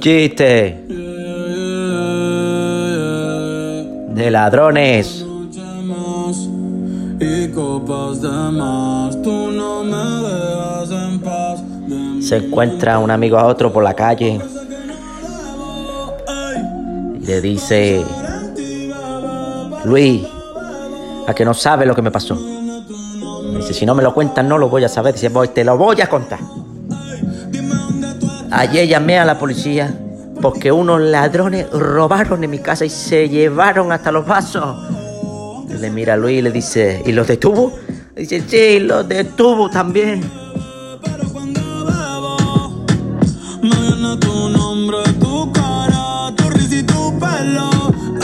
chiste de ladrones. Se encuentra un amigo a otro por la calle le dice, Luis, a que no sabe lo que me pasó. Dice, si no me lo cuentas, no lo voy a saber. Dice, voy, te lo voy a contar. Ayer llamé a la policía porque unos ladrones robaron en mi casa y se llevaron hasta los vasos. Y le mira a Luis y le dice, ¿y los detuvo? Dice, sí, los detuvo también.